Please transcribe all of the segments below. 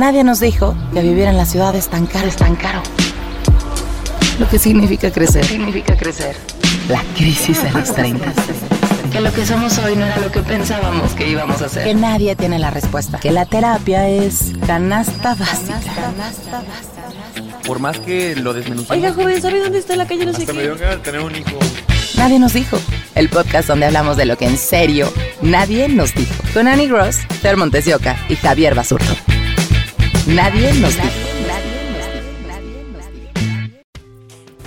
Nadie nos dijo que vivir en la ciudad es tan caro, es tan caro. Lo que significa crecer. Significa crecer. La crisis de los 30. Que lo que somos hoy no era lo que pensábamos que íbamos a ser. Que nadie tiene la respuesta. Que la terapia es canasta básica. Canasta básica. Por más que lo desmenuzamos. Oiga, joven, ¿sabe dónde está la calle no sé me qué? dio ganas de tener un hijo. Nadie nos dijo. El podcast donde hablamos de lo que en serio nadie nos dijo. Con Annie Gross, Ter Montes de Oca y Javier Basurto. Nadie nos.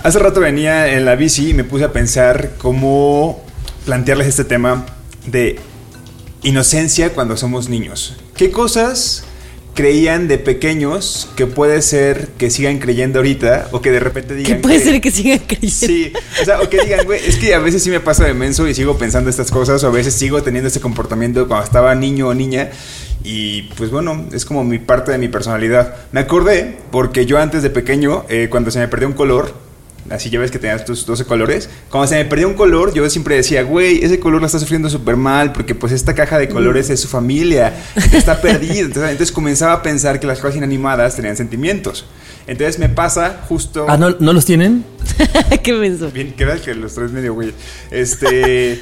Hace rato venía en la bici y me puse a pensar cómo plantearles este tema de inocencia cuando somos niños. ¿Qué cosas creían de pequeños que puede ser que sigan creyendo ahorita o que de repente Que digan puede ser que sigan creyendo. Sí, o sea, o que digan, güey, es que a veces sí me pasa de menso y sigo pensando estas cosas, o a veces sigo teniendo este comportamiento cuando estaba niño o niña, y pues bueno, es como mi parte de mi personalidad. Me acordé porque yo antes de pequeño, eh, cuando se me perdió un color, así ya ves que tenías tus 12 colores, cuando se me perdió un color, yo siempre decía, güey, ese color la está sufriendo súper mal, porque pues esta caja de colores es su familia, que está perdida. Entonces, entonces comenzaba a pensar que las cosas inanimadas tenían sentimientos. Entonces me pasa justo... Ah, ¿no, ¿no los tienen? Qué menso. Bien, queda que los tres medio güey. Este.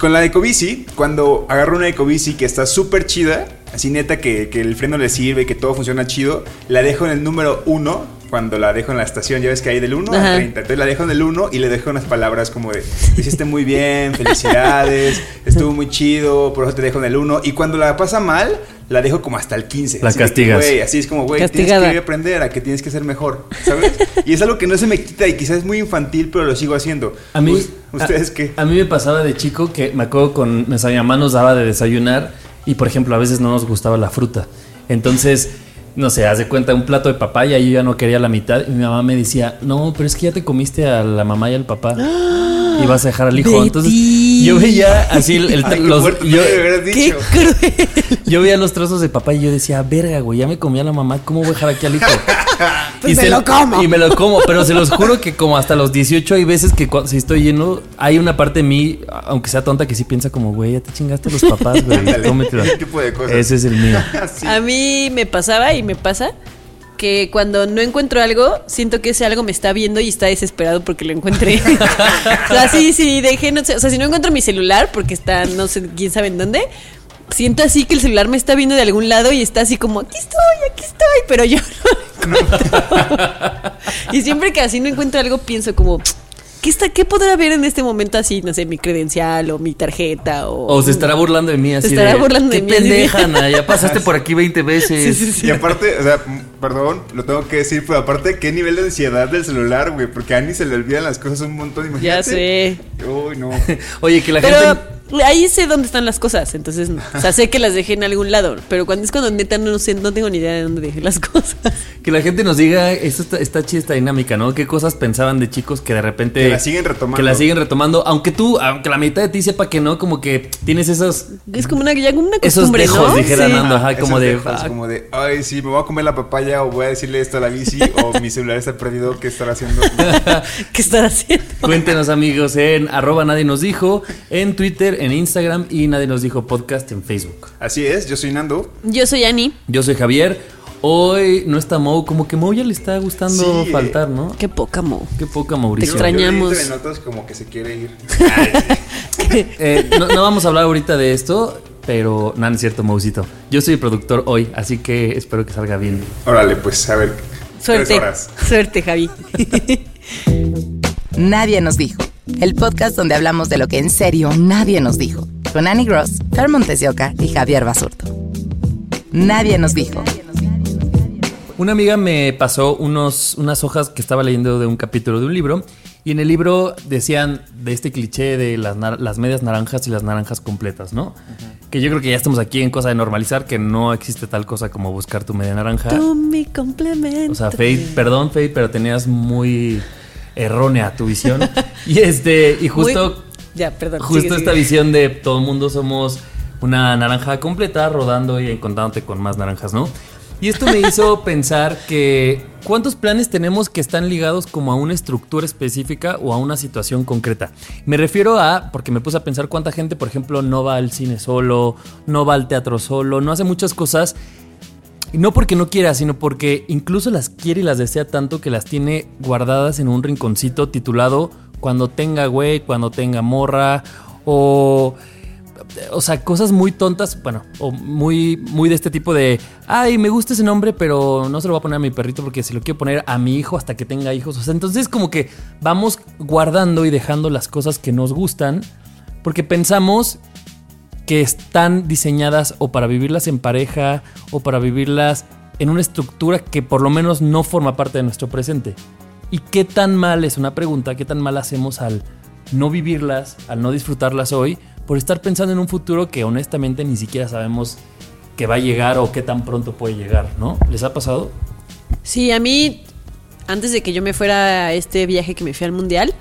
Con la Ecobici, cuando agarro una Ecobici que está súper chida, así neta que, el freno le sirve, que todo funciona chido, la dejo en el número uno. Cuando la dejo en la estación, ya ves que hay del 1 Ajá. al 30. Entonces la dejo en el 1 y le dejo unas palabras como de: Lo hiciste muy bien, felicidades, estuvo muy chido, por eso te dejo en el 1. Y cuando la pasa mal, la dejo como hasta el 15. La así que, castigas. así es como, güey, tienes que aprender a que tienes que ser mejor, ¿sabes? y es algo que no se me quita y quizás es muy infantil, pero lo sigo haciendo. A mí. Us- ¿Ustedes a, qué? A mí me pasaba de chico que me acuerdo con. Mi mamá nos daba de desayunar y, por ejemplo, a veces no nos gustaba la fruta. Entonces. No sé, haz de cuenta un plato de papaya y yo ya no quería la mitad. Y mi mamá me decía, no, pero es que ya te comiste a la mamá y al papá. Y vas a dejar al hijo. Entonces, yo veía así el, el- Ay, los. yo, me Qué cruel. yo veía los trozos de papaya y yo decía, verga, güey, ya me comía la mamá, ¿cómo voy a dejar aquí al hijo? Pues Y me se- lo como. Y me lo como, pero se los juro que como hasta los 18 hay veces que si estoy lleno, hay una parte de mí, aunque sea tonta, que sí piensa como, güey, ya te chingaste a los papás, güey, cómetelo. ese tipo de cosas. Ese es el mío. Sí. A mí me pasaba y me pasa que cuando no encuentro algo, siento que ese algo me está viendo y está desesperado porque lo encuentré. o sea, sí, sí, dejé, no sé, o sea, si no encuentro mi celular porque está, no sé, quién sabe en dónde, siento así que el celular me está viendo de algún lado y está así como, aquí estoy, aquí estoy, pero yo no lo encuentro. y siempre que así no encuentro algo, pienso como, ¿qué, está, ¿qué podrá haber en este momento así? No sé, mi credencial o mi tarjeta o... O se estará burlando de mí así Se estará de, burlando de "Qué mí, de- pendeja, Ana, ya pasaste por aquí 20 veces. Sí, sí, sí. Y aparte, o sea, perdón, lo tengo que decir, pero aparte, qué nivel de ansiedad del celular, güey, porque a Annie se le olvidan las cosas un montón, imagínate. Ya sé. Uy, no. Oye, que la Pero gente... ahí sé dónde están las cosas, entonces, o sea, sé que las dejé en algún lado, pero cuando es cuando neta no sé, no tengo ni idea de dónde dejé las cosas. Que la gente nos diga, esto está, está chida esta dinámica, ¿no? ¿Qué cosas pensaban de chicos que de repente... Que la siguen retomando. Que la siguen retomando, aunque tú, aunque la mitad de ti sepa que no, como que tienes esos... Es como una, ya como una Esos costumbre, dejos, ¿no? dijera Sí. Nando, ajá, Esos como de... dejos, "Ah, como de, ay, sí, me voy a comer la papaya o voy a decirle esto a la bici o mi celular está perdido, ¿qué estará haciendo? ¿Qué están haciendo? Cuéntenos amigos en arroba nadie nos dijo, en Twitter, en Instagram y nadie nos dijo podcast en Facebook. Así es, yo soy Nando. Yo soy Ani. Yo soy Javier. Hoy no está Mo, como que Mo ya le está gustando Sí. faltar, ¿no? Qué poca mo. Qué poca Mauricio. Te extrañamos. Yo le notas como que se quiere ir. Eh, no, no vamos a hablar ahorita de esto, pero no, no es cierto, Mausito. Yo soy el productor hoy, así que espero que salga bien. Órale, pues, a ver. Suerte. Tres horas. Suerte, Javi. Nadie nos dijo. El podcast donde hablamos de lo que en serio nadie nos dijo. Con Annie Gross, Fer Montes de Oca y Javier Basurto. Nadie nos dijo. Una amiga me pasó unos, unas hojas que estaba leyendo de un capítulo de un libro Y en el libro decían de este cliché de las, las medias naranjas y las naranjas completas, ¿no? Que yo creo que ya estamos aquí en cosa de normalizar que no existe tal cosa como buscar tu media naranja. Tú mi complemento. O sea, Faith, perdón, Faith, pero tenías muy errónea tu visión. y este, y justo, Muy- Ya, perdón. justo sigue, esta sigue. visión de todo el mundo somos una naranja completa rodando y encontrándote con más naranjas, ¿no? Y esto me hizo pensar que cuántos planes tenemos que están ligados como a una estructura específica o a una situación concreta. Me refiero a, porque me puse a pensar cuánta gente, por ejemplo, no va al cine solo, no va al teatro solo, no hace muchas cosas y no porque no quiera, sino porque incluso las quiere y las desea tanto que las tiene guardadas en un rinconcito titulado Cuando tenga güey, cuando tenga morra, o. O sea, cosas muy tontas, bueno, o muy, muy de este tipo de, ay, me gusta ese nombre, pero no se lo voy a poner a mi perrito porque se lo quiero poner a mi hijo hasta que tenga hijos. O sea, entonces como que vamos guardando y dejando las cosas que nos gustan porque pensamos que están diseñadas o para vivirlas en pareja o para vivirlas en una estructura que por lo menos no forma parte de nuestro presente. ¿Y qué tan mal es una pregunta? ¿Qué tan mal hacemos al no vivirlas, al no disfrutarlas hoy, por estar pensando en un futuro que honestamente ni siquiera sabemos que va a llegar o qué tan pronto puede llegar, ¿no? ¿Les ha pasado? Sí, a mí, antes de que yo me fuera a este viaje que me fui al mundial,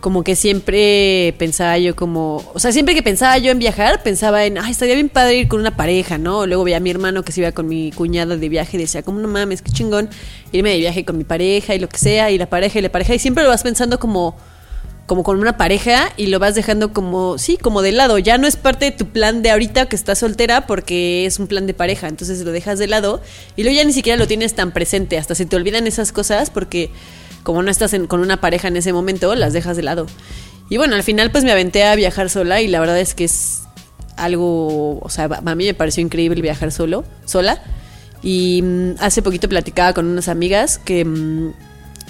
como que siempre pensaba yo como, o sea, siempre que pensaba yo en viajar, pensaba en, ay, estaría bien padre ir con una pareja, ¿no? Luego veía a mi hermano que se iba con mi cuñada de viaje y decía, como no mames, qué chingón, irme de viaje con mi pareja y lo que sea, y la pareja y la pareja, y siempre lo vas pensando como como con una pareja y lo vas dejando como, sí, como de lado. Ya no es parte de tu plan de ahorita que estás soltera porque es un plan de pareja. Entonces lo dejas de lado y luego ya ni siquiera lo tienes tan presente. Hasta se te olvidan esas cosas porque como no estás con una pareja en ese momento, las dejas de lado. Y bueno, al final pues me aventé a viajar sola y la verdad es que es algo, o sea, a mí me pareció increíble viajar solo, sola. Y mm, hace poquito platicaba con unas amigas que mm,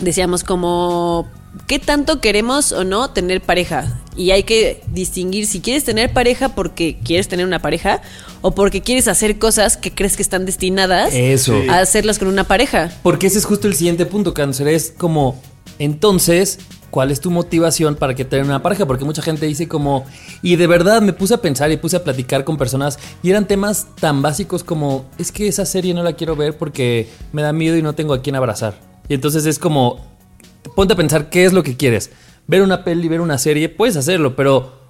decíamos como qué tanto queremos o no tener pareja y hay que distinguir si quieres tener pareja porque quieres tener una pareja o porque quieres hacer cosas que crees que están destinadas Eso. a hacerlas con una pareja. Porque ese es justo el siguiente punto, cáncer. Es como, entonces, ¿cuál es tu motivación para que tenga una pareja? Porque mucha gente dice como, y de verdad me puse a pensar y puse a platicar con personas y eran temas tan básicos como, es que esa serie no la quiero ver porque me da miedo y no tengo a quién abrazar. Y entonces es como, ponte a pensar qué es lo que quieres. Ver una peli, ver una serie, puedes hacerlo, pero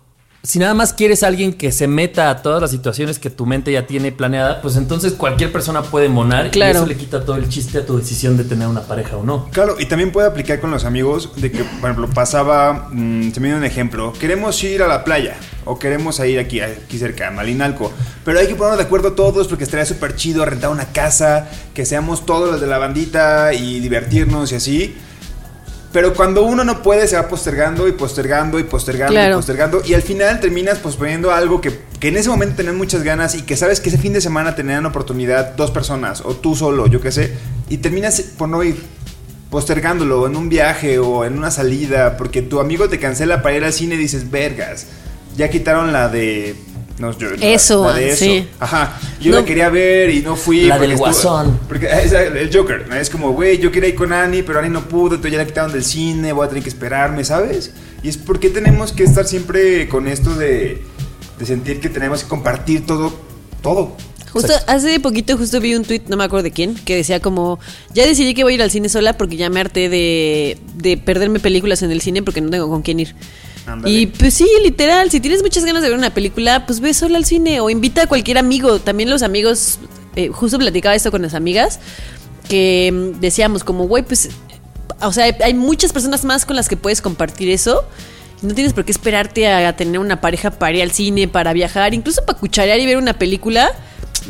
si nada más quieres a alguien que se meta a todas las situaciones que tu mente ya tiene planeada, pues entonces cualquier persona puede monar Claro. y eso le quita todo el chiste a tu decisión de tener una pareja o no. Claro, y también puede aplicar con los amigos de que, por ejemplo, pasaba, mm, se me dio un ejemplo, queremos ir a la playa o queremos ir aquí, aquí cerca, a Malinalco, pero hay que ponernos de acuerdo todos porque estaría súper chido rentar una casa, que seamos todos los de la bandita y divertirnos y así. Pero cuando uno no puede, se va postergando y postergando y postergando y postergando. Y al final terminas posponiendo algo que, que en ese momento tenías muchas ganas y que sabes que ese fin de semana tenían oportunidad dos personas o tú solo, yo qué sé. Y terminas por no ir postergándolo en un viaje o en una salida porque tu amigo te cancela para ir al cine y dices, vergas, ya quitaron la de... No, yo- Eso, la de eso. sí. Ajá. Yo No. la quería ver y no fui. La porque del estuvo- Guasón. Porque es el Joker. ¿no? Es como, güey, yo quería ir con Annie, pero Annie no pudo, entonces ya la quitaron del cine, voy a tener que esperarme, ¿sabes? Y es porque tenemos que estar siempre con esto de, de sentir que tenemos que compartir todo, todo. Justo hace poquito justo vi un tweet, no me acuerdo de quién, que decía como, ya decidí que voy a ir al cine sola porque ya me harté de, de perderme películas en el cine porque no tengo con quién ir. Y pues sí, literal, si tienes muchas ganas de ver una película, pues ve sola al cine o invita a cualquier amigo. También los amigos, eh, justo platicaba esto con las amigas, que mm, decíamos como, güey, pues, o sea, hay- hay muchas personas más con las que puedes compartir eso. No tienes por qué esperarte a, a tener una pareja para ir al cine, para viajar, incluso para cucharear y ver una película.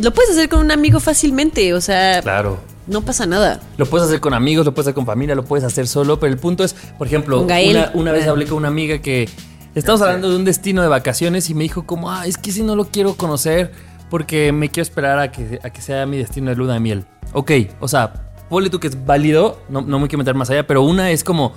Lo puedes hacer con un amigo fácilmente, o sea, Claro. No pasa nada. Lo puedes hacer con amigos, lo puedes hacer con familia, lo puedes hacer solo, pero el punto es, por ejemplo, una, una vez hablé con una amiga que estamos hablando de un destino de vacaciones y me dijo como, ah, es que si no lo quiero conocer porque me quiero esperar a que, a que sea mi destino de luna de miel. Ok, o sea, ponle tú que es válido, no, no me quiero meter más allá, pero una es como...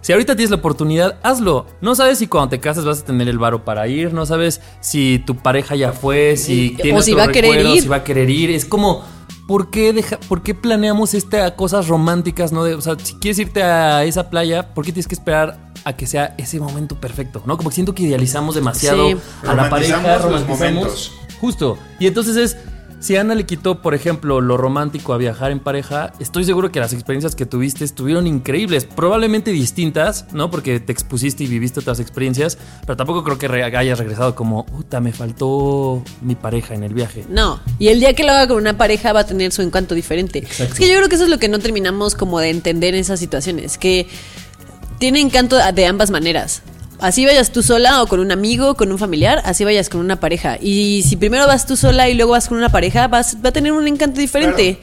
Si ahorita tienes la oportunidad, hazlo. No sabes si cuando te casas vas a tener el varo para ir, no sabes si tu pareja ya fue, si O tiene si otro va a querer recuerdo, ir. si va a querer ir. Es como, ¿por qué, deja, ¿por qué planeamos esta cosas románticas? ¿no? De, o sea, si quieres irte a esa playa, ¿por qué tienes que esperar a que sea ese momento perfecto, ¿no? Como que siento que idealizamos demasiado Sí. a la pareja, los romantizamos. momentos. Justo. Y entonces es, si Ana le quitó, por ejemplo, lo romántico a viajar en pareja, estoy seguro que las experiencias que tuviste estuvieron increíbles, probablemente distintas, ¿no? Porque te expusiste y viviste otras experiencias, pero tampoco creo que re- hayas regresado como, puta, me faltó mi pareja en el viaje. No, y el día que lo haga con una pareja va a tener su encanto diferente. Exacto. Es que yo creo que eso es lo que no terminamos como de entender en esas situaciones, que tiene encanto de ambas maneras. Así vayas tú sola o con un amigo, con un familiar, así vayas con una pareja. Y si primero vas tú sola y luego vas con una pareja, vas, va a tener un encanto diferente.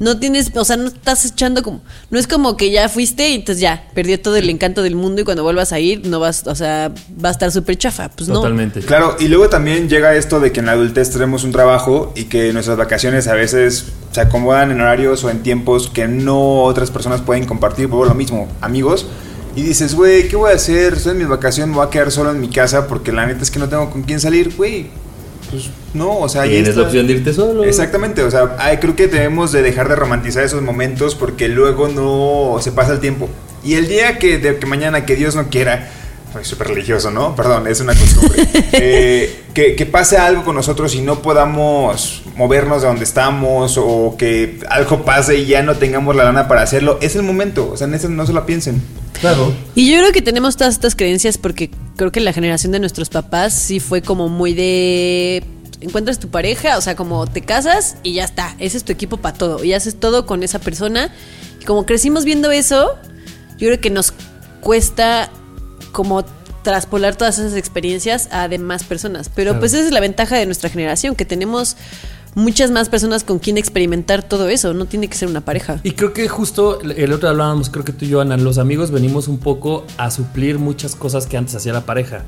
No tienes, o sea, no estás echando como, no es como que ya fuiste y entonces ya, perdió todo el encanto del mundo y cuando vuelvas a ir no vas, o sea, va a estar súper chafa. Pues no. Totalmente. Claro, y luego también llega esto de que en la adultez tenemos un trabajo y que nuestras vacaciones a veces se acomodan en horarios o en tiempos que no otras personas pueden compartir, por lo mismo, amigos. Y dices, güey, ¿qué voy a hacer? Estoy en mi vacación, me voy a quedar solo en mi casa porque la neta es que no tengo con quién salir, güey. Pues no, o sea, Tienes la opción de irte solo. Exactamente, o sea, ay, creo que debemos de dejar de romantizar esos momentos porque luego no se pasa el tiempo. Y el día que, de, que mañana, que Dios no quiera, soy súper religioso, ¿no? Perdón, es una costumbre. Eh, que, que pase algo con nosotros y no podamos movernos de donde estamos o que algo pase y ya no tengamos la lana para hacerlo, es el momento, o sea, en eso no se lo piensen. Claro. Y yo creo que tenemos todas estas creencias porque creo que la generación de nuestros papás sí fue como muy de encuentras tu pareja, o sea, como te casas y ya está, ese es tu equipo para todo y haces todo con esa persona. Y como crecimos viendo eso, yo creo que nos cuesta como traspolar todas esas experiencias a demás personas, pero Claro. pues esa es la ventaja de nuestra generación, que tenemos muchas más personas con quien experimentar todo eso, no tiene que ser una pareja. Y creo que justo el otro hablábamos, creo que tú y yo, Ana, los amigos venimos un poco a suplir muchas cosas que antes hacía la pareja.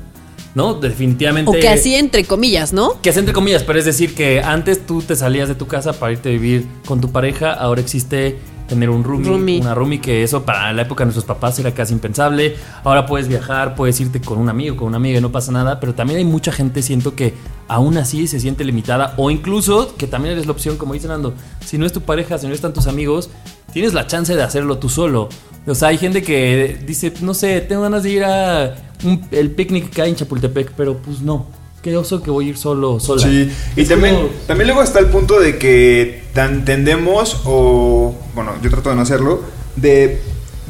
¿No? Definitivamente. O que así entre comillas, ¿no? Que es entre comillas, pero es decir que antes tú te salías de tu casa para irte a vivir con tu pareja, ahora existe tener un roomie, Roomie. una roomie que eso para la época de nuestros papás era casi impensable. Ahora puedes viajar, puedes irte con un amigo, con una amiga y no pasa nada, pero también hay mucha gente siento que aún así se siente limitada o incluso que también eres la opción como dice Nando, si no es tu pareja, si no están tus amigos, tienes la chance de hacerlo tú solo. O sea, hay gente que dice, no sé, tengo ganas de ir a un- el picnic que hay en Chapultepec, pero pues no. Qué oso que voy a ir solo, sola. Sí, y Es también, como- también luego está el punto de que tan tendemos, o bueno, yo trato de no hacerlo, de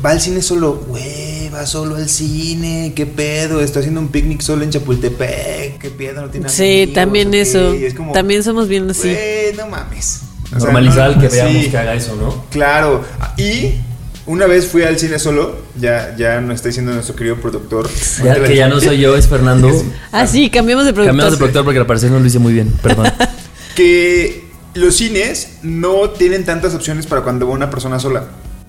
va al cine solo, güey, va solo al cine, qué pedo, está haciendo un picnic solo en Chapultepec, qué pedo, no tiene Sí, amigos, también eso. Y es como, También somos bien así. Güey, no mames. O sea, Normalizar no- el que veamos sí. que haga eso, ¿no? Claro, y una vez fui al cine solo, ya, ya nos está diciendo nuestro querido productor. Ya, que ya no soy yo, es Fernando. Ah, sí, cambiamos de productor. Cambiamos de productor porque al parecer no lo hice muy bien, perdón. que los cines no tienen tantas opciones para cuando va una persona sola.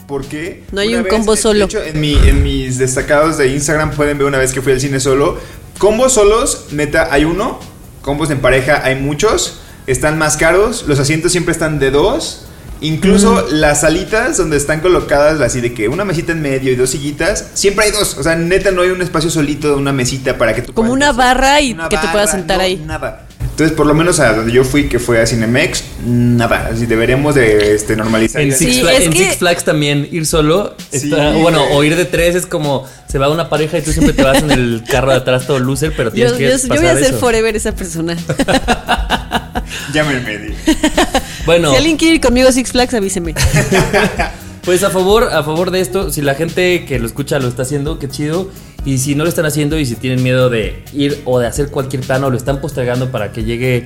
Porque No hay un combo de solo. hecho, en, mi- en mis destacados de Instagram pueden ver una vez que fui al cine solo. Combos solos, neta, hay uno. Combos en pareja hay muchos. Están más caros. Los asientos siempre están de dos. Incluso las salitas donde están colocadas así de que una mesita en medio y dos sillitas, siempre hay dos. O sea, neta no hay un espacio solito de una mesita para que tú Como puedas- una barra y Una que te puedas sentar no, ahí. Nada. Entonces, por lo menos a donde yo fui, que fue a Cinemex, nada. Así deberemos de este, normalizar. En. Six, Sí, Fla- es en que- Six Flags también ir solo Sí, está, bueno, o ir de tres es como se va una pareja y tú siempre te vas en el carro de atrás todo loser, pero tienes Yo, que yo- pasar yo voy a ser eso. forever esa persona. Llámenme. Bueno, Si alguien quiere ir conmigo a Six Flags, avíseme. pues a favor, a favor de esto, si la gente que lo escucha lo está haciendo, qué chido. Y si no lo están haciendo y si tienen miedo de ir o de hacer cualquier plan o lo están postergando para que llegue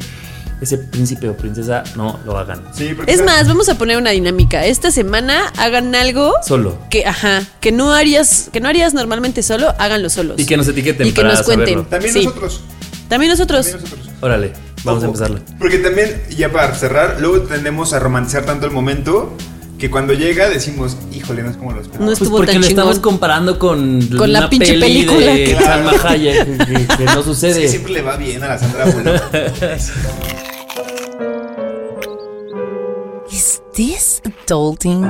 ese príncipe o princesa, no lo hagan. Sí, porque Es más, vamos a poner una dinámica. Esta semana hagan algo Solo. que, ajá, que no harías, que no harías normalmente solo, háganlo solos. Y que nos etiqueten Y que para nos cuenten. saberlo. También Sí. nosotros. También nosotros. También nosotros. Órale, vamos a Ojo, empezarlo. Porque también, ya para cerrar, luego tendemos a romantizar tanto el momento que cuando llega decimos, híjole, no es como lo esperaba. No es- Pues estuvo porque tan lo estamos chingón. comparando con, Con la pinche peli película de que- Salma Hayek que, no Es sucede. que siempre le va bien a la Sandra Bullock. Is this adulting?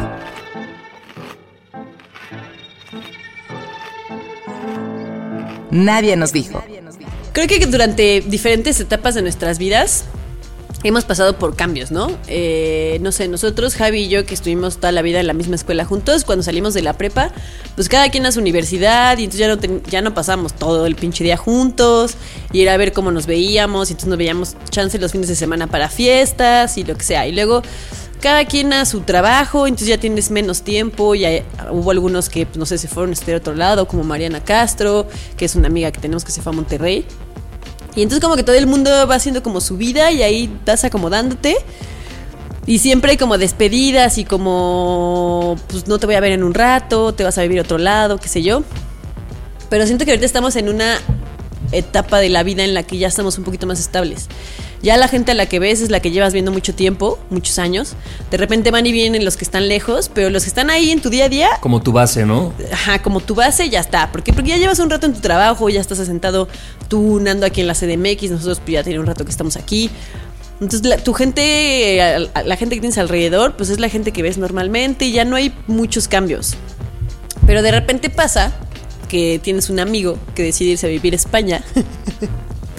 Nadie nos dijo. Creo que durante diferentes etapas de nuestras vidas hemos pasado por cambios, ¿no? Eh, no sé, nosotros, Javi y yo, que estuvimos toda la vida en la misma escuela juntos, cuando salimos de la prepa, pues cada quien a su universidad y entonces ya no, ten- ya no pasamos todo el pinche día juntos y era a ver cómo nos veíamos y entonces nos veíamos chance los fines de semana para fiestas y lo que sea. Y luego cada quien a su trabajo, entonces ya tienes menos tiempo, ya hubo algunos que, pues, no sé, se fueron a otro lado, como Mariana Castro, que es una amiga que tenemos que se fue a Monterrey. Y entonces como que todo el mundo va haciendo como su vida y ahí vas acomodándote. Y siempre hay como despedidas y como, pues no te voy a ver en un rato, te vas a vivir a otro lado, qué sé yo. Pero siento que ahorita estamos en una etapa de la vida en la que ya estamos un poquito más estables. Ya la gente a la que ves es la que llevas viendo mucho tiempo, muchos años. De repente van y vienen los que están lejos, pero los que están ahí en tu día a día, Como tu base, ¿no? Ajá, como tu base ya está. ¿Por qué? Porque ya llevas un rato en tu trabajo, ya estás asentado tú nando aquí en la CDMX, nosotros pues, ya tiene un rato que estamos aquí. Entonces la- tu gente, la gente que tienes alrededor, pues es la gente que ves normalmente y ya no hay muchos cambios. Pero de repente pasa que tienes un amigo que decide irse a vivir a España.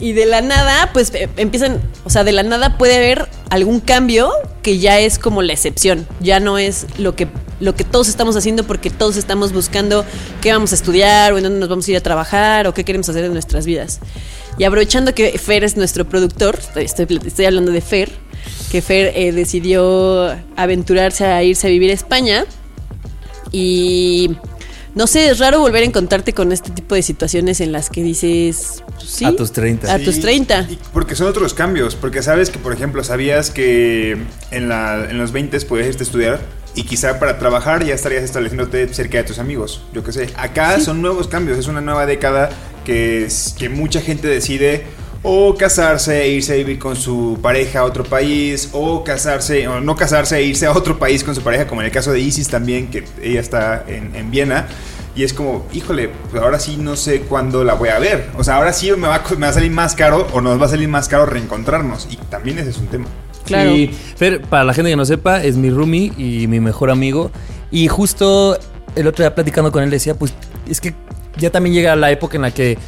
y de la nada, pues eh, empiezan, o sea, de la nada puede haber algún cambio que ya es como la excepción, ya no es lo que lo que todos estamos haciendo porque todos estamos buscando qué vamos a estudiar o en dónde nos vamos a ir a trabajar o qué queremos hacer en nuestras vidas. Y aprovechando que Fer es nuestro productor, estoy, estoy- estoy hablando de Fer, que Fer eh, decidió aventurarse a irse a vivir a España y no sé, es raro volver a encontrarte con este tipo de situaciones en las que dices, pues, sí, A tus 30. A tus Sí, 30. y porque son otros cambios. Porque sabes que, por ejemplo, sabías que en, la, en los 20 puedes irte a estudiar y quizá para trabajar ya estarías estableciéndote cerca de tus amigos. Yo qué sé. Acá son nuevos cambios. Es una nueva década que, es- que mucha gente decide o casarse e irse a vivir con su pareja a otro país, o casarse, o no casarse e irse a otro país con su pareja, como en el caso de Isis también, que ella está en, en Viena. Y es como, híjole, pues ahora sí no sé cuándo la voy a ver. O sea, ahora sí me va, me va a salir más caro o nos va a salir más caro reencontrarnos. Y también ese es un tema. Claro. Sí, Fer, para la gente que no sepa, es mi roomie y mi mejor amigo. Y justo el otro día platicando con él decía, pues es que ya también llega la época en la que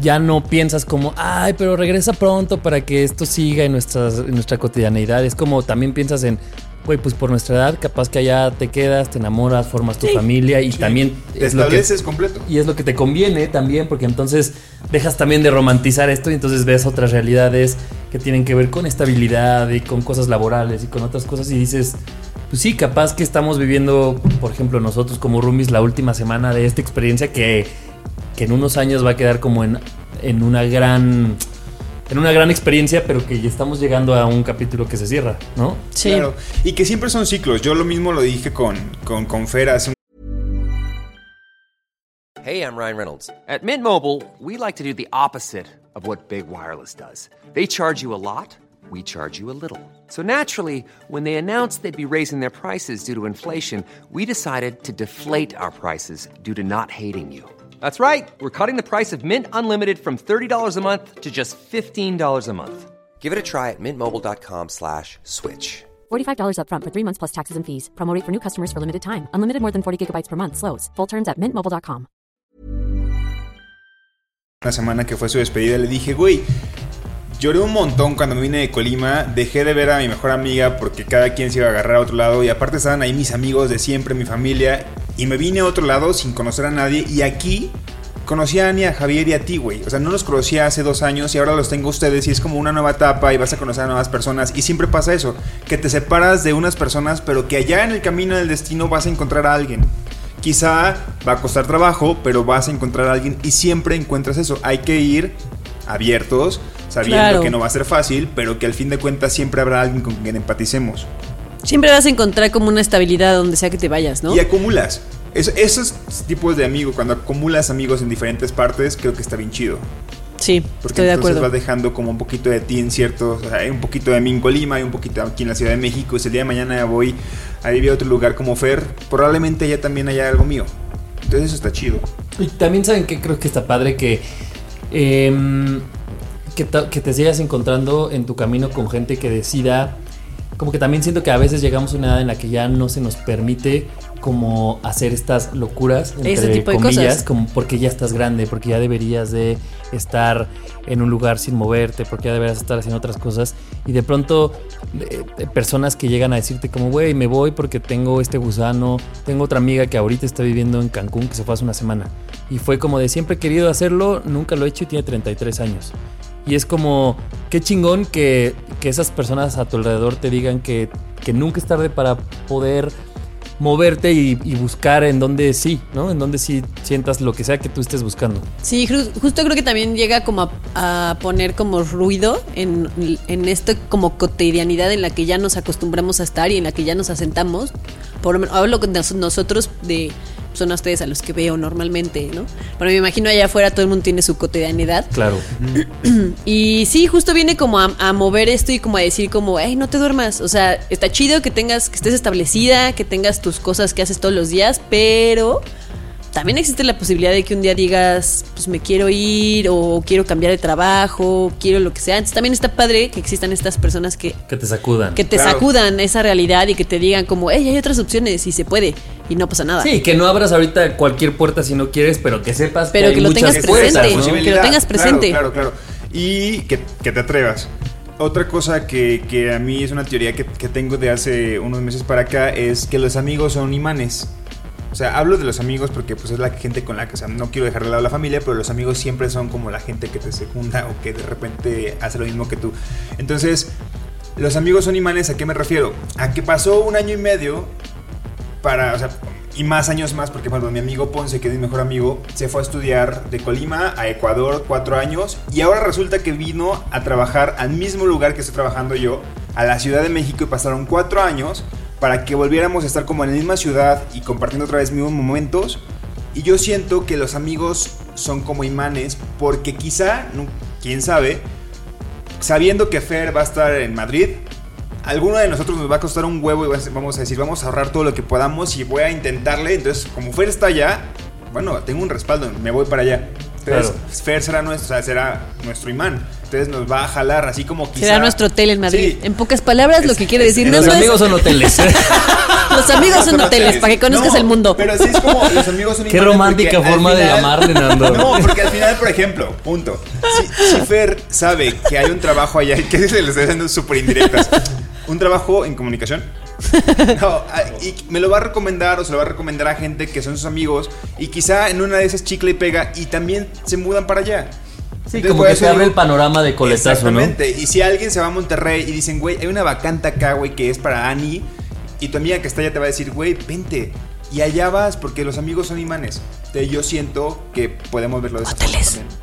ya no piensas como, ay, pero regresa pronto para que esto siga en, nuestras, en nuestra cotidianeidad. Es como también piensas en, güey, pues por nuestra edad, capaz que allá te quedas, te enamoras, formas tu familia y también Te es lo que estableces completo. y es lo que te conviene también, porque entonces dejas también de romantizar esto y entonces ves otras realidades que tienen que ver con estabilidad y con cosas laborales y con otras cosas y dices, pues sí, capaz que estamos viviendo, por ejemplo, nosotros como roomies la última semana de esta experiencia que, que en unos años va a quedar como en, en una gran... En una gran experiencia, pero que ya estamos llegando a un capítulo que se cierra, ¿no? Sí. Claro. Y que siempre son ciclos. Yo lo mismo lo dije con, con, con Fer hace un Hey, I'm Ryan Reynolds. At Mint Mobile, we like to do the opposite of what Big Wireless does. They charge you a lot, we charge you a little. So naturally, when they announced they'd be raising their prices due to inflation, we decided to deflate our prices due to not hating you. That's right. We're cutting the price of Mint Unlimited from $30 a month to just $15 a month. Give it a try at mintmobile.com slash switch. $45 upfront for three months plus taxes and fees. Promo rate for new customers for limited time. Unlimited more than 40 gigabytes per month. Slows. Full terms at mintmobile.com. una semana que fue su despedida, le dije, güey, lloré un montón cuando me vine de Colima, dejé de ver a mi mejor amiga porque cada quien se iba a agarrar a otro lado y aparte estaban ahí mis amigos de siempre, mi familia, y me vine a otro lado sin conocer a nadie y aquí conocí a Ani, a Javier y a ti, güey. O sea, no los conocía hace dos años y ahora los tengo a ustedes y es como una nueva etapa y vas a conocer a nuevas personas y siempre pasa eso, que te separas de unas personas pero que allá en el camino del destino vas a encontrar a alguien. Quizá va a costar trabajo, pero vas a encontrar a alguien y siempre encuentras eso. Hay que ir abiertos, sabiendo Claro. que no va a ser fácil, pero que al fin de cuentas siempre habrá alguien con quien empaticemos. Siempre vas a encontrar como una estabilidad donde sea que te vayas, ¿no? Y acumulas. Es- esos tipos de amigos, cuando acumulas amigos en diferentes partes, creo que está bien chido. Sí, Porque estoy de entonces acuerdo. vas dejando como un poquito de ti en ciertos. O sea, hay un poquito de mí en Colima, hay un poquito aquí en la Ciudad de México. Y si el día de mañana voy a vivir a otro lugar como Fer, probablemente allá también haya algo mío. Entonces eso está chido. Y también saben que creo que está padre que, em, que, que te sigas encontrando en tu camino con gente que decida como que también siento que a veces llegamos a una edad en la que ya no se nos permite como hacer estas locuras entre Ese tipo de comillas, cosas. como porque ya estás grande, porque ya deberías de estar en un lugar sin moverte, porque ya deberías estar haciendo otras cosas y de pronto eh, eh, personas que llegan a decirte como, güey, me voy porque tengo este gusano, tengo otra amiga que ahorita está viviendo en Cancún que se fue hace una semana y fue como de siempre he querido hacerlo, nunca lo he hecho y tiene 33 años. Y es como, qué chingón que, que esas personas a tu alrededor te digan que, que nunca es tarde para poder moverte y, buscar en donde sí, ¿no? En donde sí sientas lo que sea que tú estés buscando. Sí, ju- justo creo que también llega como a, poner como ruido en, en esta como cotidianidad en la que ya nos acostumbramos a estar y en la que ya nos asentamos. Por lo menos hablo con nos- nosotros de son a ustedes a los que veo normalmente, ¿no? Pero me imagino allá afuera todo el mundo tiene su cotidianidad. Claro. Y sí, justo viene como a, a mover esto y como a decir como, hey, no te duermas. O sea, está chido que tengas, que estés establecida, que tengas tus cosas que haces todos los días, pero también existe la posibilidad de que un día digas, pues me quiero ir o quiero cambiar de trabajo, quiero lo que sea. Entonces también está padre que existan estas personas que, Que te sacudan. que te Claro. sacudan esa realidad y que te digan como, hey, hay otras opciones y se puede y no pasa nada. Sí, que no abras ahorita cualquier puerta si no quieres, pero que sepas Pero que, que hay lo muchas tengas puertas, presente, ¿no? que lo tengas presente. Claro, claro, claro. Y que, que te atrevas. Otra cosa que, que a mí es una teoría que, que tengo de hace unos meses para acá es que los amigos son imanes. O sea, hablo de los amigos porque pues es la gente con la que, o sea, no quiero dejar de lado a la familia, pero los amigos siempre son como la gente que te secunda o que de repente hace lo mismo que tú. Entonces, los amigos son imanes, ¿a qué me refiero? A que pasó un año y medio para, y más años más, porque mi amigo Ponce, que es mi mejor amigo, se fue a estudiar de Colima a Ecuador cuatro años y ahora resulta que vino a trabajar al mismo lugar que estoy trabajando yo, a la Ciudad de México y pasaron cuatro años para que volviéramos a estar como en la misma ciudad y compartiendo otra vez mismos momentos. Y yo siento que los amigos son como imanes porque quizá, quién sabe, sabiendo que Fer va a estar en Madrid, alguno de nosotros nos va a costar un huevo y vamos a decir, vamos a ahorrar todo lo que podamos y voy a intentarle. Entonces, como Fer está allá, bueno, tengo un respaldo, me voy para allá. Entonces, Claro. Fer será nuestro, o sea, será nuestro imán. Entonces nos va a jalar así como quizá... Será nuestro hotel en Madrid. Sí. En pocas palabras, lo Es- que quiere decir. es- no, Los no es- amigos son hoteles. Los amigos son hoteles, para que conozcas No, el mundo. Pero sí es como los amigos son Qué romántica forma de llamarle, Nando. No, porque al final, por ejemplo, punto. Si, si Fer sabe que hay un trabajo allá, que se le está haciendo súper indirectas, un trabajo en comunicación. No, ah, y me lo va a recomendar o se lo va a recomendar a gente que son sus amigos y quizá en una de esas chicle y pega y también se mudan para allá. Sí, Entonces, como que se abre digo- el panorama de coletazo, ¿no? Exactamente. Y si alguien se va a Monterrey y dicen, güey, hay una vacante acá, güey, que es para Ani, y tu amiga que está allá te va a decir, güey, vente. Y allá vas, porque los amigos son imanes. Entonces, yo siento que podemos verlo de esa forma Hoteles. también.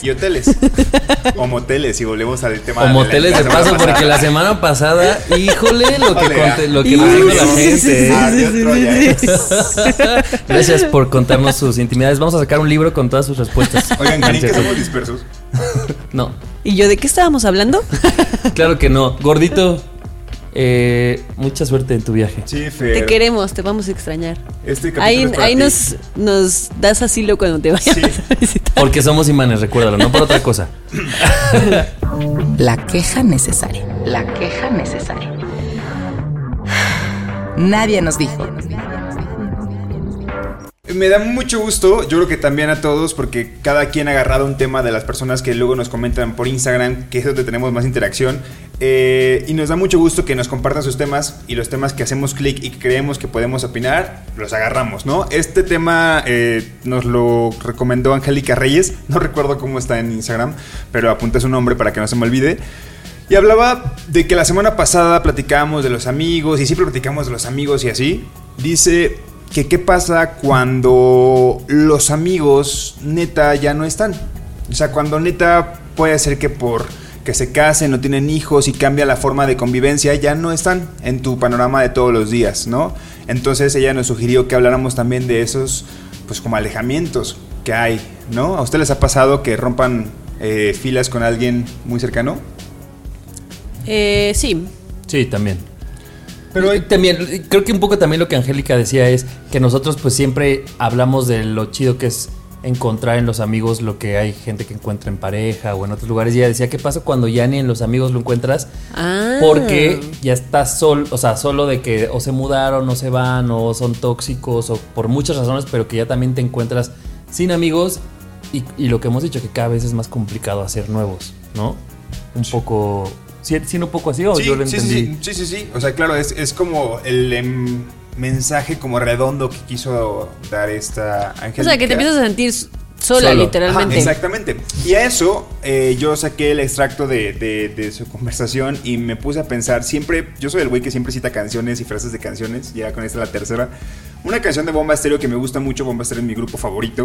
Hoteles. Y hoteles. o moteles, si volvemos al tema O de la- moteles de paso, pasada. porque la semana pasada, híjole, lo que, conte- lo que nos dijo la gente. Gracias por contarnos sus intimidades. Vamos a sacar un libro con todas sus respuestas. Oigan, No, ¿creen que somos dispersos? No, ¿Y yo de qué estábamos hablando? claro que no. Gordito, eh, mucha suerte en tu viaje. Sí, Fer. Te queremos, te vamos a extrañar. Este capítulo Ahí, es ahí nos, nos das asilo cuando te vayas Sí. a visitar. Porque somos imanes, recuérdalo, no por otra cosa. La queja necesaria. La queja necesaria. Nadie nos dijo. Me da mucho gusto, yo creo que también a todos, porque cada quien ha agarrado un tema de las personas que luego nos comentan por Instagram, que es donde tenemos más interacción. eh, y nos da mucho gusto que nos compartan sus temas y los temas que hacemos clic y que creemos que podemos opinar, los agarramos, ¿no? Este tema eh, nos lo recomendó Angélica Reyes, no recuerdo cómo está en Instagram, pero apunté su nombre para que no se me olvide. Y hablaba de que la semana pasada platicábamos de los amigos y siempre platicamos de los amigos y así. Dice que qué pasa cuando los amigos neta ya no están. O sea, cuando neta puede ser que por que se casen o tienen hijos y cambia la forma de convivencia, ya no están en tu panorama de todos los días, ¿no? Entonces ella nos sugirió que habláramos también de esos, pues como alejamientos que hay, ¿no? ¿A usted les ha pasado que rompan eh, filas con alguien muy cercano? Eh, sí. Sí, también. Pero hay- también, creo que un poco también lo que Angélica decía es que nosotros pues siempre hablamos de lo chido que es encontrar en los amigos lo que hay gente que encuentra en pareja o en otros lugares. Y ella decía, ¿qué pasa cuando ya ni en los amigos lo encuentras? Ah. Porque ya estás solo, o sea, solo de que o se mudaron, o se van, o son tóxicos, o por muchas razones, pero que ya también te encuentras sin amigos. Y, y lo que hemos dicho, que cada vez es más complicado hacer nuevos, ¿no? Un poco. ¿Sí, sí, un poco así o Sí, yo lo sí, entendí? sí, sí, sí, sí. O sea, claro, es, es como el em, mensaje como redondo que quiso dar esta Angélica. O sea, que te empiezas a sentir sola, Solo. literalmente. Ajá, exactamente. Y a eso eh, yo saqué el extracto de, de- de su conversación y me puse a pensar, siempre, yo soy el güey que siempre cita canciones y frases de canciones, ya con esta la tercera. Una canción de Bomba Estéreo que me gusta mucho, Bomba Estéreo es mi grupo favorito,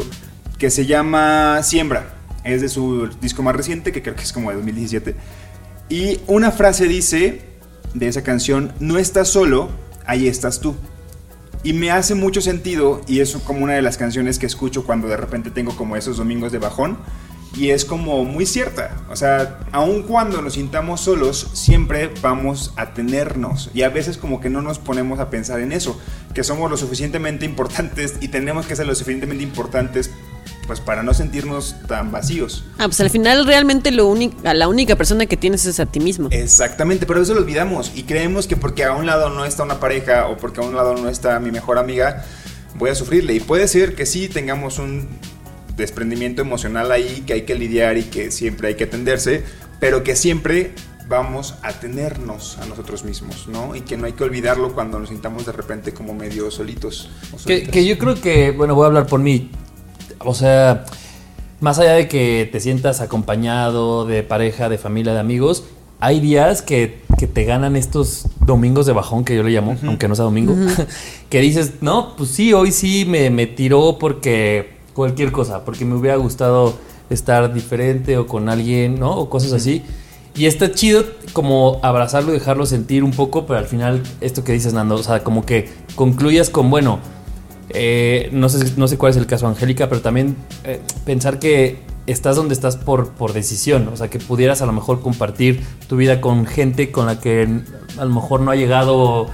que se llama Siembra. Es de su disco más reciente, que creo que es como de 2017. Y una frase dice de esa canción, no estás solo, ahí estás tú. Y me hace mucho sentido y es como una de las canciones que escucho cuando de repente tengo como esos domingos de bajón. Y es como muy cierta. O sea, aun cuando nos sintamos solos, siempre vamos a tenernos. Y a veces como que no nos ponemos a pensar en eso. Que somos lo suficientemente importantes y tenemos que ser lo suficientemente importantes pues para no sentirnos tan vacíos. Ah, pues al final realmente lo único, a la única persona que tienes es a ti mismo. Exactamente, pero eso lo olvidamos y creemos que porque a un lado no está una pareja o porque a un lado no está mi mejor amiga, voy a sufrirle. Y puede ser que sí tengamos un desprendimiento emocional ahí que hay que lidiar y que siempre hay que atenderse, pero que siempre vamos a tenernos a nosotros mismos, ¿no? Y que no hay que olvidarlo cuando nos sintamos de repente como medio solitos. o Que, que yo creo que, bueno, voy a hablar por mí. O sea, más allá de que te sientas acompañado de pareja, de familia, de amigos, hay días que, que te ganan estos domingos de bajón, que yo le llamo, aunque no sea domingo, que dices, no, pues sí, hoy sí me, me tiró porque cualquier cosa, porque me hubiera gustado estar diferente o con alguien, ¿no? O cosas así. Y está chido como abrazarlo y dejarlo sentir un poco, pero al final, esto que dices, Nando, o sea, como que concluyas con, bueno, eh, no, sé, no sé cuál es el caso Angélica, pero también eh, pensar que estás donde estás por, por decisión, o sea, que pudieras a lo mejor compartir tu vida con gente con la que a lo mejor no ha llegado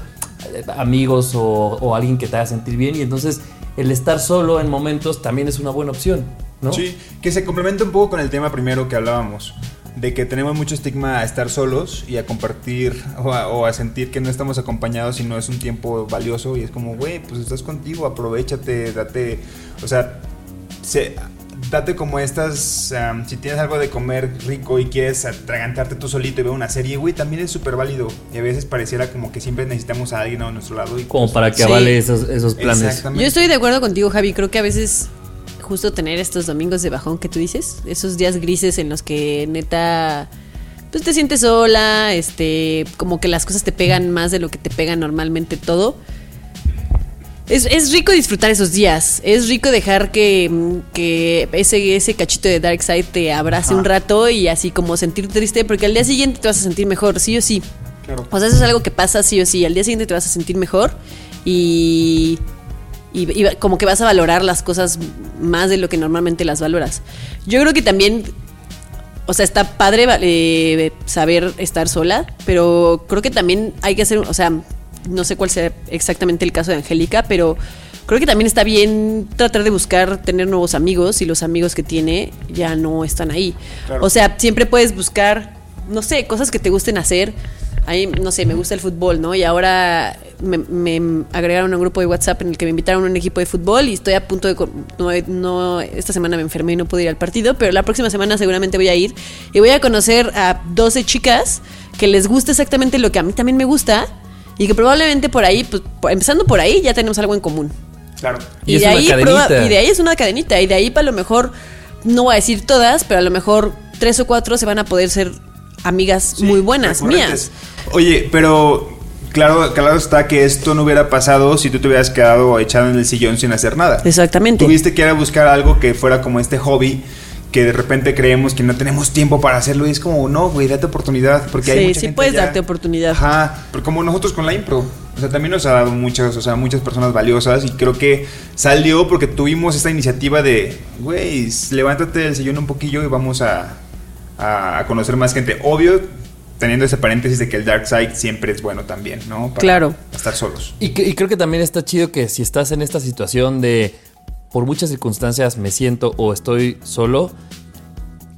eh, amigos o, o alguien que te haga sentir bien y entonces el estar solo en momentos también es una buena opción, ¿no? Sí, que se complementa un poco con el tema primero que hablábamos, de que tenemos mucho estigma a estar solos y a compartir o a, o a sentir que no estamos acompañados y no es un tiempo valioso y es como, güey, pues estás contigo, aprovechate, date, o sea, se- date como estas, am, si tienes algo de comer rico y quieres atragantarte tú solito y ver una serie, güey, también es súper válido y a veces pareciera como que siempre necesitamos a alguien a nuestro lado y Como pues, para que Sí. avale esos, esos planes. Yo estoy de acuerdo contigo, Javi. Creo que a veces justo tener estos domingos de bajón que tú dices, esos días grises en los que neta pues te sientes sola, este, como que las cosas te pegan más de lo que te pega normalmente todo. Es, es rico disfrutar esos días. Es rico dejar que, que ese, ese cachito de Dark Side te abrace Ajá. un rato y así como sentir triste, porque al día siguiente te vas a sentir mejor, sí o sí. Claro. O sea, eso es algo que pasa sí o sí. Al día siguiente te vas a sentir mejor y, y- y como que vas a valorar las cosas más de lo que normalmente las valoras. Yo creo que también, o sea, está padre eh, saber estar sola, pero creo que también hay que hacer, o sea, no sé cuál sea exactamente el caso de Angélica, pero creo que también está bien tratar de buscar tener nuevos amigos y los amigos que tiene ya no están ahí. Claro. O sea, siempre puedes buscar, no sé, cosas que te gusten hacer. A mí, no sé, me gusta el fútbol, ¿no? Y ahora me, me agregaron a un grupo de WhatsApp en el que me invitaron a un equipo de fútbol y estoy a punto de... co- No, no, esta semana me enfermé y no pude ir al partido, pero la próxima semana seguramente voy a ir y voy a conocer a 12 chicas que les gusta exactamente lo que a mí también me gusta y que probablemente por ahí, pues, empezando por ahí, ya tenemos algo en común. Claro. Y Y, es de una ahí proba- y de ahí es una cadenita. Y de ahí, para lo mejor, no voy a decir todas, pero a lo mejor tres o cuatro se van a poder ser amigas Sí, muy buenas mías. Oye, pero claro, claro está que esto no hubiera pasado si tú te hubieras quedado echado en el sillón sin hacer nada. Exactamente. Tuviste que ir a buscar algo que fuera como este hobby que de repente creemos que no tenemos tiempo para hacerlo y es como, no, güey, date oportunidad porque hay mucha sí gente puedes allá. darte oportunidad. Ajá, pero como nosotros con la impro. O sea, también nos ha dado muchas, o sea, muchas personas valiosas y creo que salió porque tuvimos esta iniciativa de, güey, levántate del sillón un poquillo y vamos a, a, a conocer más gente. Obvio, teniendo ese paréntesis de que el dark side siempre es bueno también, ¿no? Para Claro. Estar solos. Y, que- y creo que también está chido que si estás en esta situación de por muchas circunstancias me siento o estoy solo,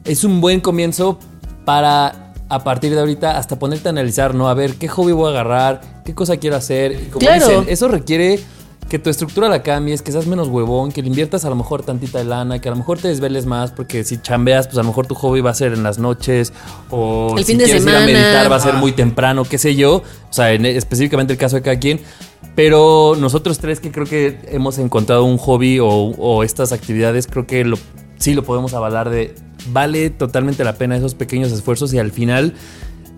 es un buen comienzo para a partir de ahorita hasta ponerte a analizar, ¿no? A ver qué hobby voy a agarrar, qué cosa quiero hacer. Y como Claro. dicen, eso requiere que tu estructura la cambies, que seas menos huevón, que le inviertas a lo mejor tantita de lana, que a lo mejor te desveles más, porque si chambeas, pues a lo mejor tu hobby va a ser en las noches, o El si fin de quieres ir a meditar va a ser muy temprano, qué sé yo. O sea, en- específicamente el caso de cada quien. Pero nosotros tres que creo que hemos encontrado un hobby o, o estas actividades, creo que lo, sí lo podemos avalar de vale totalmente la pena esos pequeños esfuerzos y al final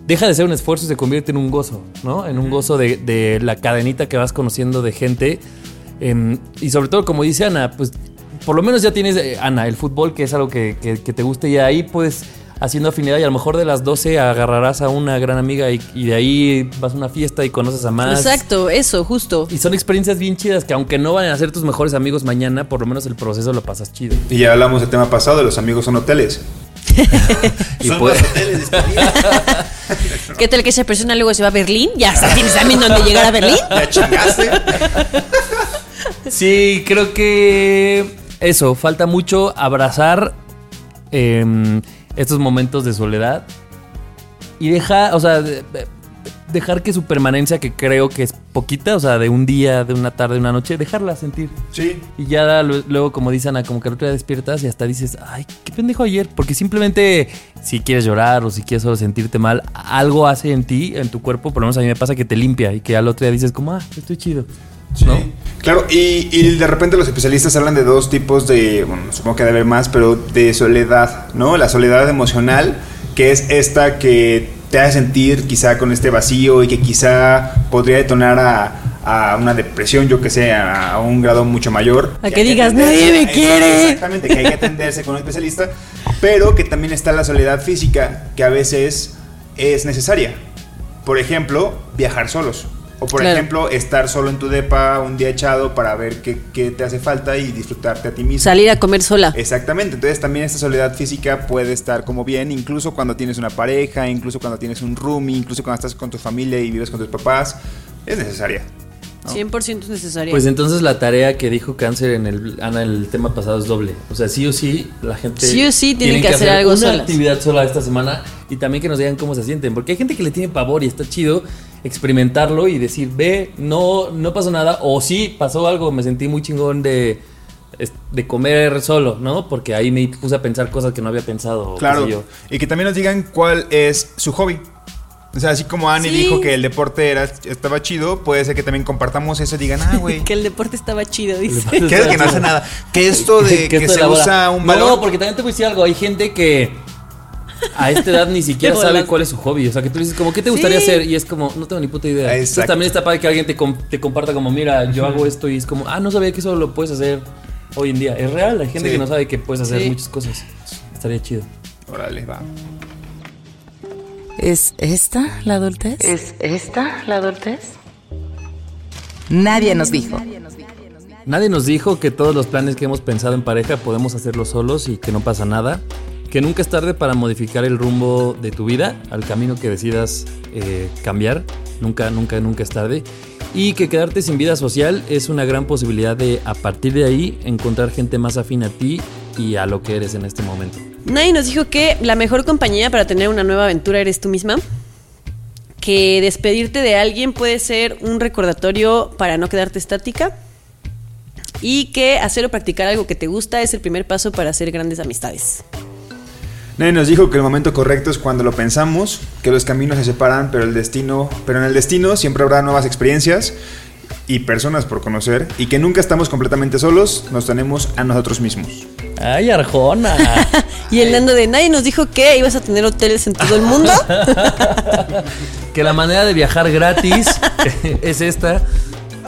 deja de ser un esfuerzo y se convierte en un gozo, ¿no? En un gozo de, de la cadenita que vas conociendo de gente. Em, y sobre todo, como dice Ana, pues por lo menos ya tienes, eh, Ana, el fútbol, que es algo que, que- que te guste y ahí puedes haciendo afinidad y a lo mejor de las 12 agarrarás a una gran amiga y, y de ahí vas a una fiesta y conoces a más. Exacto, eso, justo. Y son experiencias bien chidas que aunque no van a ser tus mejores amigos mañana, por lo menos el proceso lo pasas chido. Y ya hablamos del tema pasado, de los amigos son hoteles. Y Son pues- los hoteles disponibles. ¿Qué tal que esa persona luego se va a Berlín? Ya tienes también dónde llegar a Berlín. Ya chingaste. Sí, creo que eso, falta mucho abrazar em, estos momentos de soledad y dejar, o sea, dejar que su permanencia, que creo que es poquita, o sea, de un día, de una tarde, de una noche, dejarla sentir. Sí. Y ya luego, como dice Ana, como que día despiertas y hasta dices, ay, qué pendejo ayer. Porque simplemente, si quieres llorar o si quieres solo sentirte mal, algo hace en ti, en tu cuerpo, por lo menos a mí me pasa que te limpia y que al otro día dices, como, ah, estoy chido. ¿No? Claro, y, y de repente los especialistas hablan de dos tipos de, bueno, supongo que debe haber más, pero de soledad, ¿no? La soledad emocional, que es esta que te hace sentir quizá con este vacío y que quizá podría detonar a, a una depresión, yo que sé, a, a un grado mucho mayor. A que digas, "Nadie me quiere". Exactamente, que hay que atenderse con un especialista, pero que también está la soledad física, que a veces es necesaria. Por ejemplo, viajar solos. O por Claro. ejemplo, estar solo en tu depa un día echado para ver qué, qué te hace falta y disfrutarte a ti mismo. Salir a comer sola. Exactamente, entonces también esta soledad física puede estar como bien, incluso cuando tienes una pareja, incluso cuando tienes un roomie, incluso cuando estás con tu familia y vives con tus papás, es necesaria. 100% es necesario. Pues entonces la tarea que dijo Cáncer en el Ana en el tema pasado es doble. O sea, sí o sí la gente Sí o sí tienen tiene que hacer algo una solas. actividad sola esta semana y también que nos digan cómo se sienten, porque hay gente que le tiene pavor y está chido experimentarlo y decir, "Ve, no no pasó nada" o sí pasó algo, me sentí muy chingón de de comer solo, ¿no? Porque ahí me puse a pensar cosas que no había pensado. Claro, yo. y que también nos digan cuál es su hobby. O sea, así como Annie Sí. dijo que el deporte era, estaba chido, puede ser que también compartamos eso y digan, ah, güey. que el deporte estaba chido, dice. ¿Qué es que no hace nada? Que esto de que, esto se usa un No, balón. porque también te voy a decir algo. Hay gente que a esta edad ni siquiera sabe cuál es su hobby. O sea, que tú dices, como, ¿qué te gustaría Sí. hacer? Y es como, no tengo ni puta idea. Entonces Exacto. también está padre que alguien te, com- te comparta como, mira, yo hago esto y es como, ah, no sabía que eso lo puedes hacer hoy en día. Es real. Hay gente Sí. que no sabe que puedes hacer Sí. muchas cosas. Estaría chido. Órale, va. ¿Es esta la adultez? ¿Es esta la adultez? Nadie nos dijo. Nadie nos dijo que todos los planes que hemos pensado en pareja podemos hacerlos solos y que no pasa nada. Que nunca es tarde para modificar el rumbo de tu vida, al camino que decidas eh, cambiar. Nunca, nunca, nunca es tarde. Y que quedarte sin vida social es una gran posibilidad de, a partir de ahí, encontrar gente más afín a ti y a lo que eres en este momento. Nadie nos dijo que la mejor compañía para tener una nueva aventura eres tú misma. Que despedirte de alguien puede ser un recordatorio para no quedarte estática. Y que hacer o practicar algo que te gusta es el primer paso para hacer grandes amistades. Nadie nos dijo que el momento correcto es cuando lo pensamos, que los caminos se separan, pero el destino, pero en el destino siempre habrá nuevas experiencias y personas por conocer y que nunca estamos completamente solos, nos tenemos a nosotros mismos. ¡Ay, Arjona! Y el Nando de nadie nos dijo que ibas a tener hoteles en todo el mundo. que la manera de viajar gratis es esta.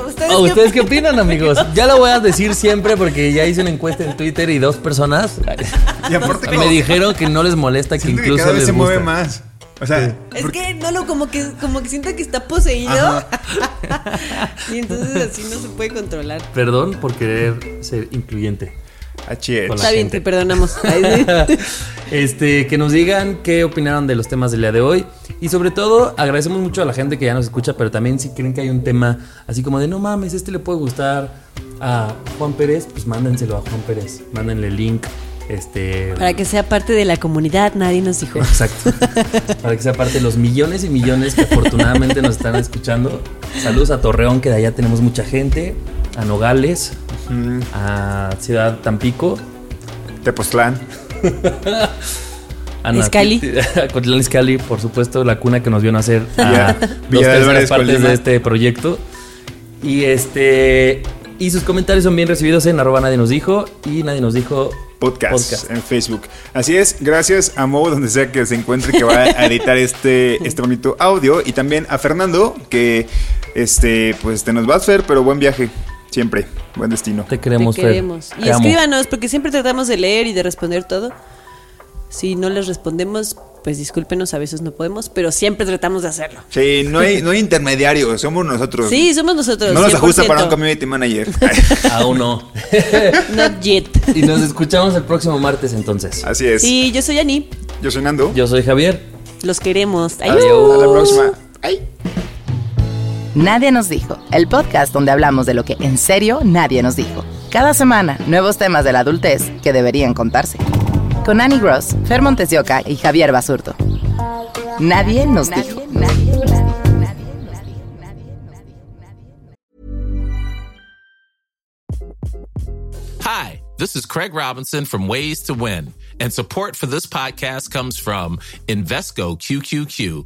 ¿Ustedes, Oh, ¿Ustedes qué opinan, amigos? Ya lo voy a decir siempre porque ya hice una encuesta en Twitter y dos personas Y aparte me dijeron que no les molesta que siento que incluso cada vez les se mueve gusta. más. O sea, Es que no lo como que como que siento que está poseído. y entonces así no se puede controlar. Perdón por querer ser incluyente. Está bien, te perdonamos. Este, que nos digan qué opinaron de los temas del día de hoy. Y sobre todo, agradecemos mucho a la gente que ya nos escucha, pero también si creen que hay un tema así como de no mames, este le puede gustar. a Juan Pérez, pues mándenselo a Juan Pérez. Mándenle el link. Este. Para que sea parte de la comunidad, nadie nos dijo. Exacto. Para que sea parte de los millones y millones que afortunadamente nos están escuchando. Saludos a Torreón, que de allá tenemos mucha gente. A Nogales. A Ciudad Tampico. Tepoztlán. A Izcalli. a Cotlán por supuesto, la cuna que nos vio nacer a Álvarez, partes de este proyecto. Y este. Y sus comentarios son bien recibidos en arroba nadie nos dijo. Y nadie nos dijo. Podcast, en Facebook. Así es, gracias a Mo, donde sea que se encuentre, que va a editar este, este bonito audio. Y también a Fernando, que este, pues te nos vas, Fer, pero buen viaje. Siempre. Buen destino. Te queremos, Te Fer. queremos. Y Te amo. escríbanos, porque siempre tratamos de leer y de responder todo. Si no les respondemos, pues discúlpenos, a veces no podemos, pero siempre tratamos de hacerlo. Sí, no hay, no hay intermediarios, somos nosotros. Sí, somos nosotros. No nos ajusta 100%. para un community manager. Aún no. Not yet. y nos escuchamos el próximo martes entonces. Así es. Sí, yo soy Ani. Yo soy Nando. Yo soy Javier. Los queremos. Adiós. A la próxima. Ay. Nadie nos dijo, el podcast donde hablamos de lo que en serio nadie nos dijo. Cada semana, nuevos temas de la adultez que deberían contarse. Con Annie Gross, Fer Montes de Oca y Javier Basurto. Nadie nos dijo. Hi, this is Craig Robinson from Ways to Win, and support for this podcast comes from Invesco QQQ,